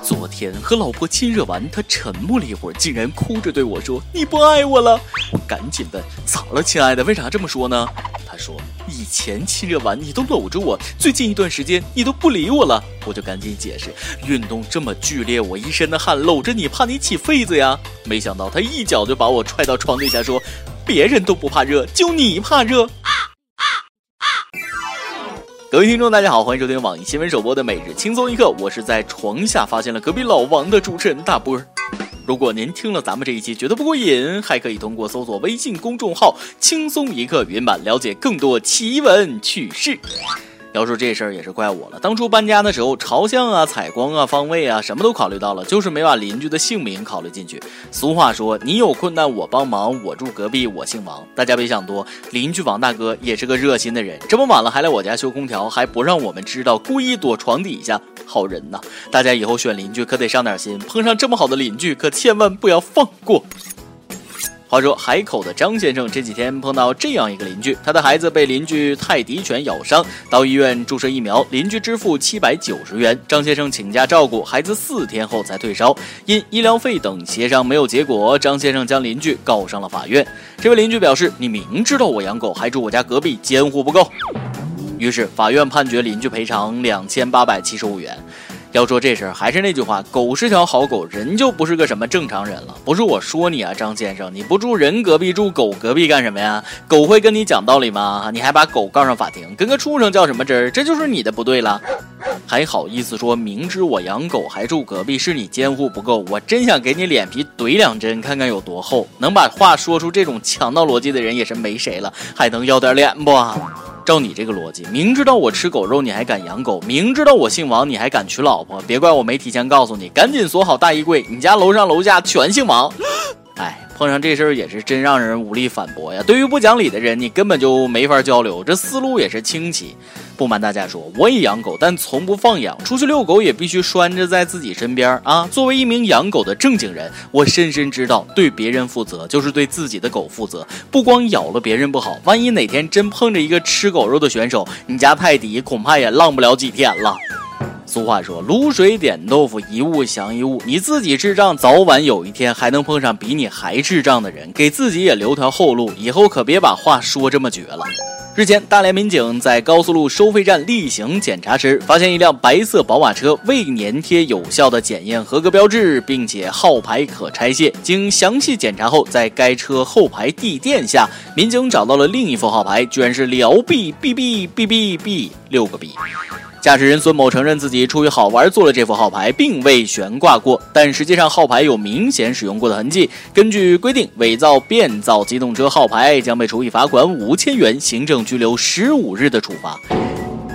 昨天和老婆亲热完，他沉默了一会儿，竟然哭着对我说：“你不爱我了。”我赶紧问：“咋了，亲爱的？为啥这么说呢？”他说：“以前亲热完你都搂着我，最近一段时间你都不理我了。”我就赶紧解释：“运动这么剧烈，我一身的汗，搂着你怕你起痱子呀。”没想到他一脚就把我踹到床底下，说：“别人都不怕热，就你怕热。”各位听众，大家好，欢迎收听网易新闻首播的《每日轻松一刻》，我是在床下发现了隔壁老王的主持人大波。如果您听了咱们这一期觉得不过瘾，还可以通过搜索微信公众号“轻松一刻”原版了解更多奇闻趣事。要说这事儿也是怪我了。当初搬家的时候，朝向啊、采光啊、方位啊，什么都考虑到了，就是没把邻居的姓名考虑进去。俗话说，你有困难我帮忙，我住隔壁，我姓王。大家别想多，邻居王大哥也是个热心的人。这么晚了还来我家修空调，还不让我们知道，故意躲床底下，好人呐！大家以后选邻居可得上点心，碰上这么好的邻居，可千万不要放过。话说海口的张先生这几天碰到这样一个邻居，他的孩子被邻居泰迪犬咬伤，到医院注射疫苗，邻居支付七百九十元，张先生请假照顾孩子四天后才退烧，因医疗费等协商没有结果，张先生将邻居告上了法院。这位邻居表示：“你明知道我养狗还住我家隔壁，监护不够。”于是法院判决邻居赔偿两千八百七十五元。要说这事儿，还是那句话，狗是条好狗，人就不是个什么正常人了。不是我说你啊，张先生，你不住人隔壁，住狗隔壁干什么呀？狗会跟你讲道理吗？你还把狗告上法庭，跟个畜生较什么真儿？这就是你的不对了。还好意思说明知我养狗还住隔壁，是你监护不够？我真想给你脸皮怼两针，看看有多厚。能把话说出这种强盗逻辑的人也是没谁了，还能要点脸不？照你这个逻辑，明知道我吃狗肉你还敢养狗，明知道我姓王你还敢娶老婆，别怪我没提前告诉你，赶紧锁好大衣柜，你家楼上楼下全姓王。哎，碰上这事儿也是真让人无力反驳呀。对于不讲理的人，你根本就没法交流，这思路也是清奇。不瞒大家说，我也养狗，但从不放养，出去遛狗也必须拴着在自己身边啊。作为一名养狗的正经人，我深深知道，对别人负责就是对自己的狗负责。不光咬了别人不好，万一哪天真碰着一个吃狗肉的选手，你家泰迪恐怕也浪不了几天了。俗话说，卤水点豆腐，一物降一物。你自己智障，早晚有一天还能碰上比你还智障的人，给自己也留条后路。以后可别把话说这么绝了。日前，大连民警在高速路收费站例行检查时，发现一辆白色宝马车未粘贴有效的检验合格标志，并且号牌可拆卸。经详细检查后，在该车后排地垫下，民警找到了另一副号牌，居然是辽 B B B B B B 六个 B。驾驶人孙某承认自己出于好玩做了这副号牌，并未悬挂过，但实际上号牌有明显使用过的痕迹。根据规定，伪造、变造机动车号牌将被处以罚款五千元、行政拘留十五日的处罚。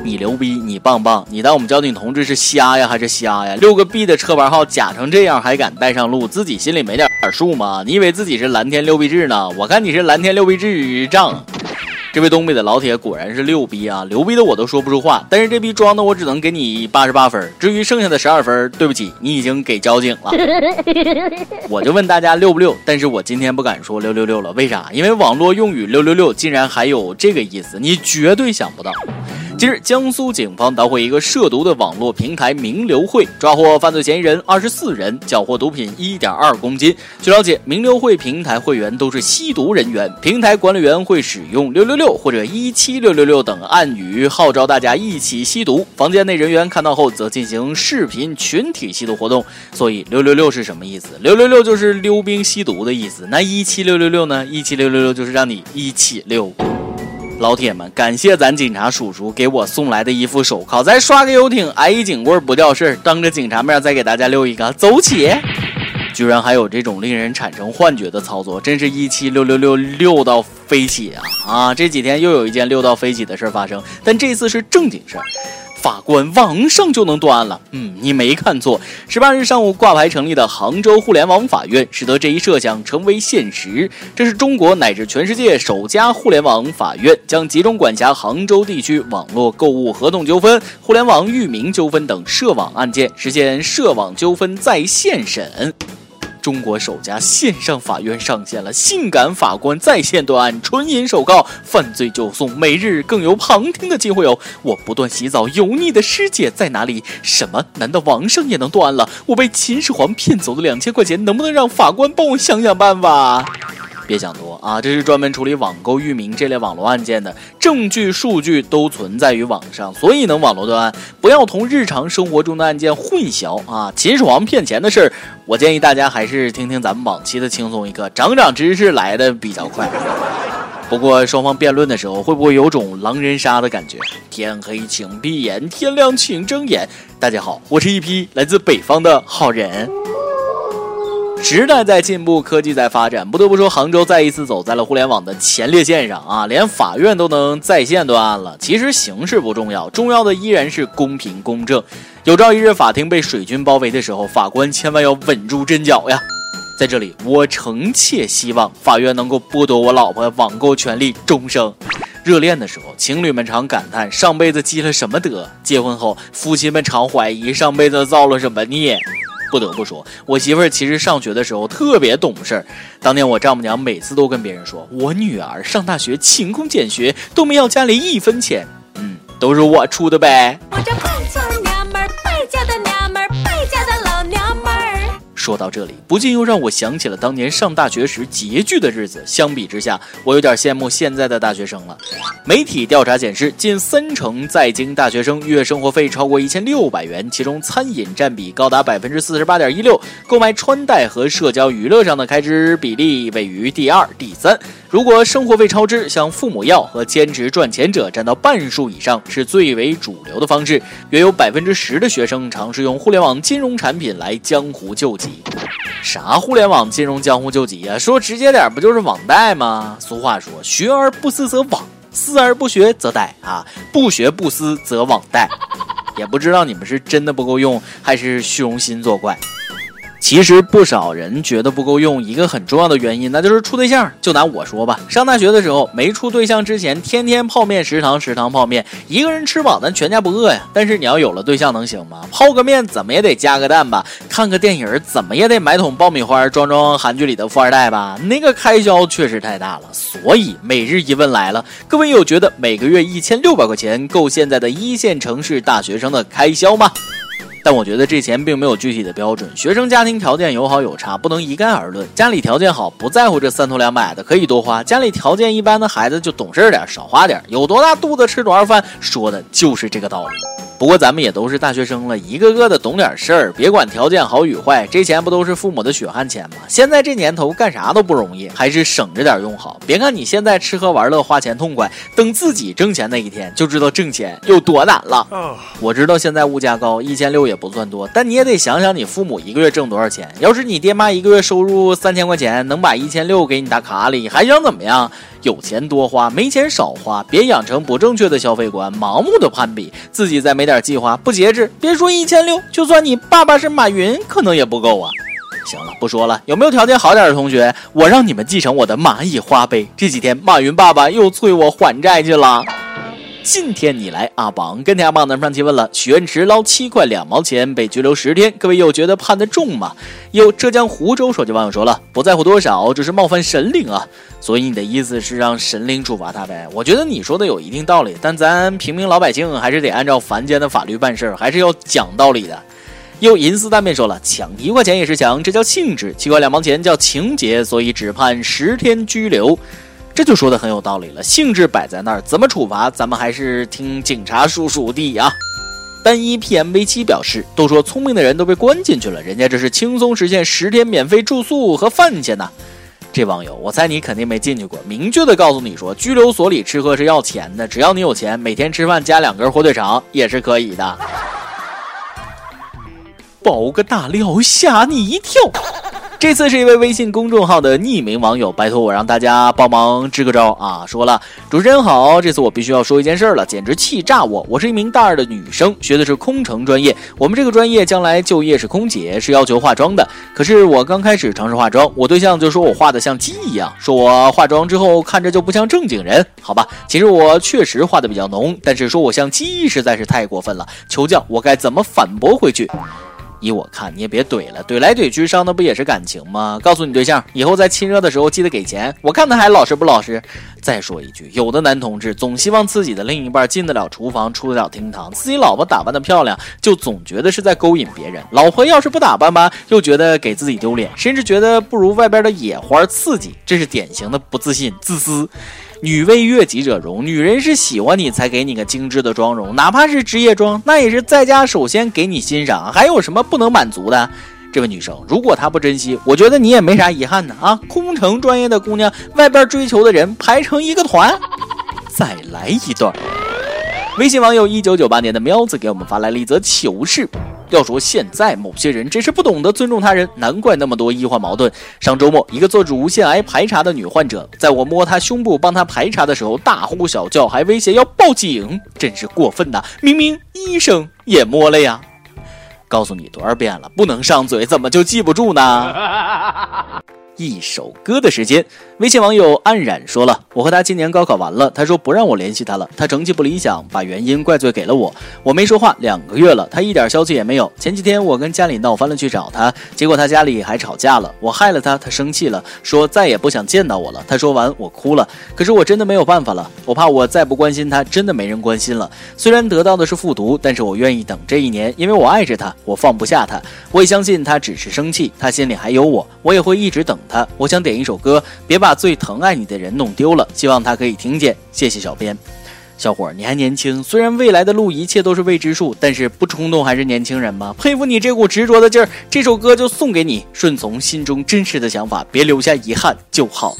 你牛逼，你棒棒，你当我们交警同志是瞎呀还是瞎呀？六个 B 的车牌号假成这样还敢带上路，自己心里没点数吗？你以为自己是蓝天六必志呢？我看你是蓝天六必智障。这位东北的老铁果然是六逼啊，牛逼的我都说不出话。但是这逼装的我只能给你八十八分，至于剩下的十二分，对不起，你已经给交警了。我就问大家六不六？但是我今天不敢说六六六了，为啥？因为网络用语六六六竟然还有这个意思，你绝对想不到。近日，江苏警方捣毁一个涉毒的网络平台“名流会”，抓获犯罪嫌疑人二十四人，缴获毒品一点二公斤。据了解，“名流会”平台会员都是吸毒人员，平台管理员会使用“六六六”或者“一七六六六”等暗语，号召大家一起吸毒。房间内人员看到后，则进行视频群体吸毒活动。所以，“六六六”是什么意思？“六六六”就是溜冰吸毒的意思。那“一七六六六”呢？“一七六六六”就是让你一起溜。老铁们，感谢咱警察叔叔给我送来的一副手铐，再刷个游艇，挨一警棍不掉事儿，当着警察面再给大家溜一个，走起！居然还有这种令人产生幻觉的操作，真是一七六六六六到飞起啊！啊，这几天又有一件六到飞起的事发生，但这次是正经事儿。法官网上就能断案了。嗯，你没看错。十八日上午挂牌成立的杭州互联网法院，使得这一设想成为现实。这是中国乃至全世界首家互联网法院，将集中管辖杭州地区网络购物合同纠纷、互联网域名纠纷等涉网案件，实现涉网纠纷在线审。中国首家线上法院上线了，性感法官在线断案，纯银手铐，犯罪就送，每日更有旁听的机会哦！我不断洗澡，油腻的师姐在哪里？什么？难道王上也能断案了？我被秦始皇骗走的两千块钱，能不能让法官帮我想想办法？别想多啊！这是专门处理网购、域名这类网络案件的，证据、数据都存在于网上，所以能网络断案。不要同日常生活中的案件混淆啊！秦始皇骗钱的事儿，我建议大家还是听听咱们往期的轻松一刻，长长知识来的比较快。不过双方辩论的时候，会不会有种狼人杀的感觉？天黑请闭眼，天亮请睁眼。大家好，我是一批来自北方的好人。时代在进步，科技在发展，不得不说，杭州再一次走在了互联网的前列线上啊！连法院都能在线断案了。其实形式不重要，重要的依然是公平公正。有朝一日法庭被水军包围的时候，法官千万要稳住阵脚呀！在这里，我诚切希望法院能够剥夺我老婆网购权利终生。热恋的时候，情侣们常感叹上辈子积了什么德；结婚后，夫妻们常怀疑上辈子造了什么孽。不得不说，我媳妇儿其实上学的时候特别懂事儿。当年我丈母娘每次都跟别人说，我女儿上大学勤工俭学，都没要家里一分钱。嗯，都是我出的呗。我这败娘说到这里，不禁又让我想起了当年上大学时拮据的日子。相比之下，我有点羡慕现在的大学生了。媒体调查显示，近三成在京大学生月生活费超过一千六百元，其中餐饮占比高达百分之四十八点一六，购买穿戴和社交娱乐上的开支比例位于第二、第三。如果生活费超支，向父母要和兼职赚钱者占到半数以上，是最为主流的方式。约有百分之十的学生尝试用互联网金融产品来江湖救急。啥互联网金融江湖救急呀？说直接点，不就是网贷吗？俗话说，学而不思则罔，思而不学则殆啊！不学不思则网贷。也不知道你们是真的不够用，还是虚荣心作怪。其实不少人觉得不够用，一个很重要的原因，那就是处对象。就拿我说吧，上大学的时候没处对象之前，天天泡面食堂，食堂泡面，一个人吃饱，咱全家不饿呀。但是你要有了对象，能行吗？泡个面怎么也得加个蛋吧，看个电影怎么也得买桶爆米花装装韩剧里的富二代吧，那个开销确实太大了。所以每日一问来了，各位有觉得每个月一千六百块钱够现在的一线城市大学生的开销吗？但我觉得这钱并没有具体的标准，学生家庭条件有好有差，不能一概而论。家里条件好，不在乎这三头两百的，可以多花；家里条件一般的孩子就懂事点，少花点。有多大肚子吃多少饭，说的就是这个道理。不过咱们也都是大学生了，一个个的懂点事儿，别管条件好与坏，这钱不都是父母的血汗钱吗？现在这年头干啥都不容易，还是省着点用好。别看你现在吃喝玩乐花钱痛快，等自己挣钱那一天，就知道挣钱有多难了。我知道现在物价高，一千六也不算多，但你也得想想你父母一个月挣多少钱。要是你爹妈一个月收入三千块钱，能把一千六给你打卡里，还想怎么样？有钱多花，没钱少花，别养成不正确的消费观，盲目的攀比，自己再没点计划，不节制，别说一千六，就算你爸爸是马云，可能也不够啊。行了，不说了，有没有条件好点的同学，我让你们继承我的蚂蚁花呗。这几天马云爸爸又催我还债去了。今天你来阿榜跟天阿榜的上提问了，许愿池捞七块两毛钱被拘留十天，各位又觉得判的重吗？有浙江湖州手机网友说了，不在乎多少，只是冒犯神灵啊。所以你的意思是让神灵处罚他呗？我觉得你说的有一定道理，但咱平民老百姓还是得按照凡间的法律办事儿，还是要讲道理的。又银丝大面说了，抢一块钱也是抢，这叫性质；七块两毛钱叫情节，所以只判十天拘留。这就说的很有道理了，性质摆在那儿，怎么处罚，咱们还是听警察叔叔的啊。单一 PMV 七表示，都说聪明的人都被关进去了，人家这是轻松实现十天免费住宿和饭钱呢。这网友，我猜你肯定没进去过，明确的告诉你说，拘留所里吃喝是要钱的，只要你有钱，每天吃饭加两根火腿肠也是可以的。爆个大料，吓你一跳。这次是一位微信公众号的匿名网友，拜托我让大家帮忙支个招啊！说了，主持人好，这次我必须要说一件事儿了，简直气炸我！我是一名大二的女生，学的是空乘专业，我们这个专业将来就业是空姐，是要求化妆的。可是我刚开始尝试化妆，我对象就说我画的像鸡一样，说我化妆之后看着就不像正经人。好吧，其实我确实画的比较浓，但是说我像鸡实在是太过分了，求教我该怎么反驳回去。依我看，你也别怼了，怼来怼去伤的不也是感情吗？告诉你对象，以后在亲热的时候记得给钱，我看他还老实不老实。再说一句，有的男同志总希望自己的另一半进得了厨房，出得了厅堂，自己老婆打扮的漂亮，就总觉得是在勾引别人。老婆要是不打扮吧，又觉得给自己丢脸，甚至觉得不如外边的野花刺激。这是典型的不自信、自私。女为悦己者容，女人是喜欢你才给你个精致的妆容，哪怕是职业装，那也是在家首先给你欣赏。还有什么不能满足的？这位女生，如果她不珍惜，我觉得你也没啥遗憾的啊！空乘专业的姑娘，外边追求的人排成一个团。再来一段。微信网友一九九八年的喵子给我们发来了一则糗事。要说现在某些人真是不懂得尊重他人，难怪那么多医患矛盾。上周末，一个做乳腺癌排查的女患者，在我摸她胸部帮她排查的时候，大呼小叫，还威胁要报警，真是过分呐！明明医生也摸了呀。告诉你多少遍了，不能上嘴，怎么就记不住呢？一首歌的时间，微信网友黯然说了：“我和他今年高考完了，他说不让我联系他了，他成绩不理想，把原因怪罪给了我。我没说话两个月了，他一点消息也没有。前几天我跟家里闹翻了去找他，结果他家里还吵架了，我害了他，他生气了，说再也不想见到我了。他说完我哭了，可是我真的没有办法了，我怕我再不关心他，真的没人关心了。虽然得到的是复读，但是我愿意等这一年，因为我爱着他，我放不下他，我也相信他只是生气，他心里还有我，我也会一直等。”他，我想点一首歌，别把最疼爱你的人弄丢了。希望他可以听见，谢谢小编。小伙儿，你还年轻，虽然未来的路一切都是未知数，但是不冲动还是年轻人嘛？佩服你这股执着的劲儿。这首歌就送给你，顺从心中真实的想法，别留下遗憾就好。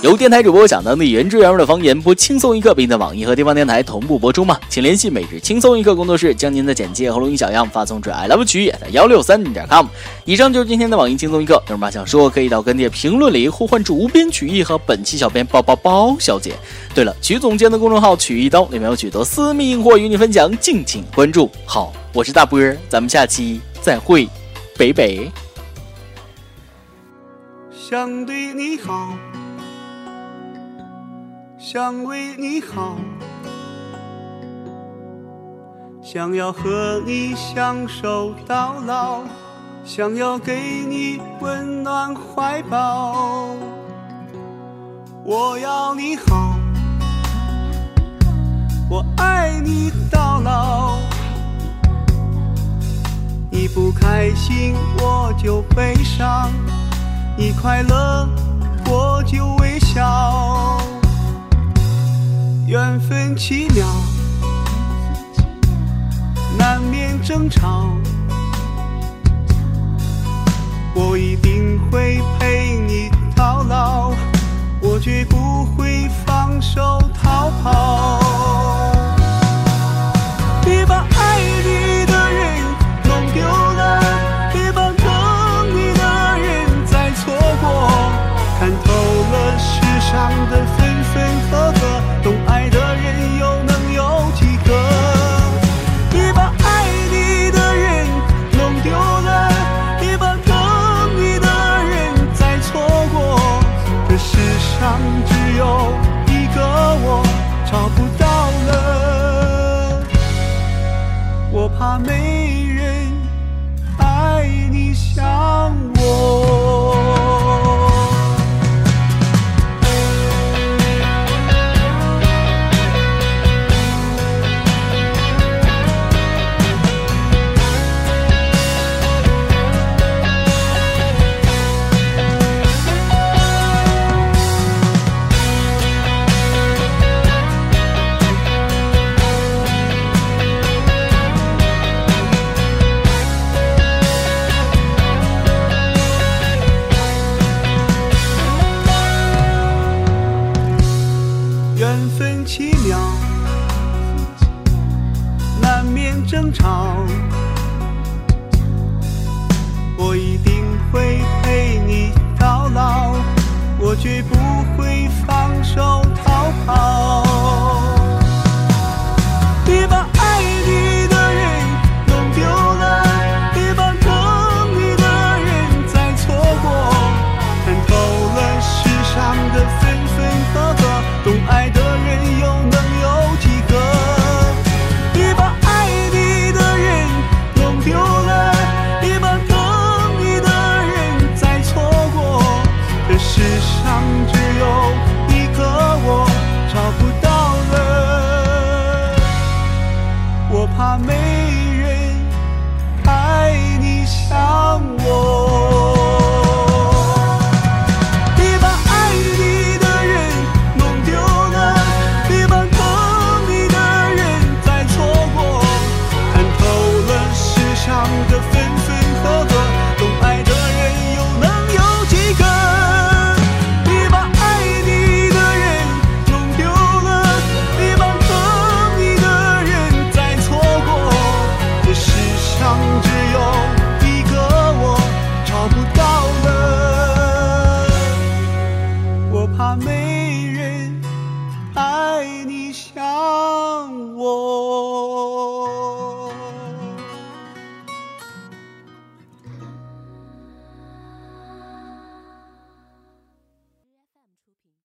由电台主播讲当地原汁原味的方言，播轻松一刻，并在网易和地方电台同步播出吗？请联系每日轻松一刻工作室，将您的简介和录音小样发送至 i love 曲艺的幺六三点 com。以上就是今天的网易轻松一刻，有什么想说可以到跟帖评论里呼唤主编曲艺和本期小编包包包小姐。对了，曲总监的公众号曲一刀里面有许多私密硬货与你分享，敬请关注。好，我是大波儿，咱们下期再会，北北。想对你好。想为你好，想要和你相守到老，想要给你温暖怀抱。我要你好，我爱你到老。你不开心我就悲伤，你快乐我就微笑。缘分奇妙，难免争吵。我一定会陪你到老，我绝不会放手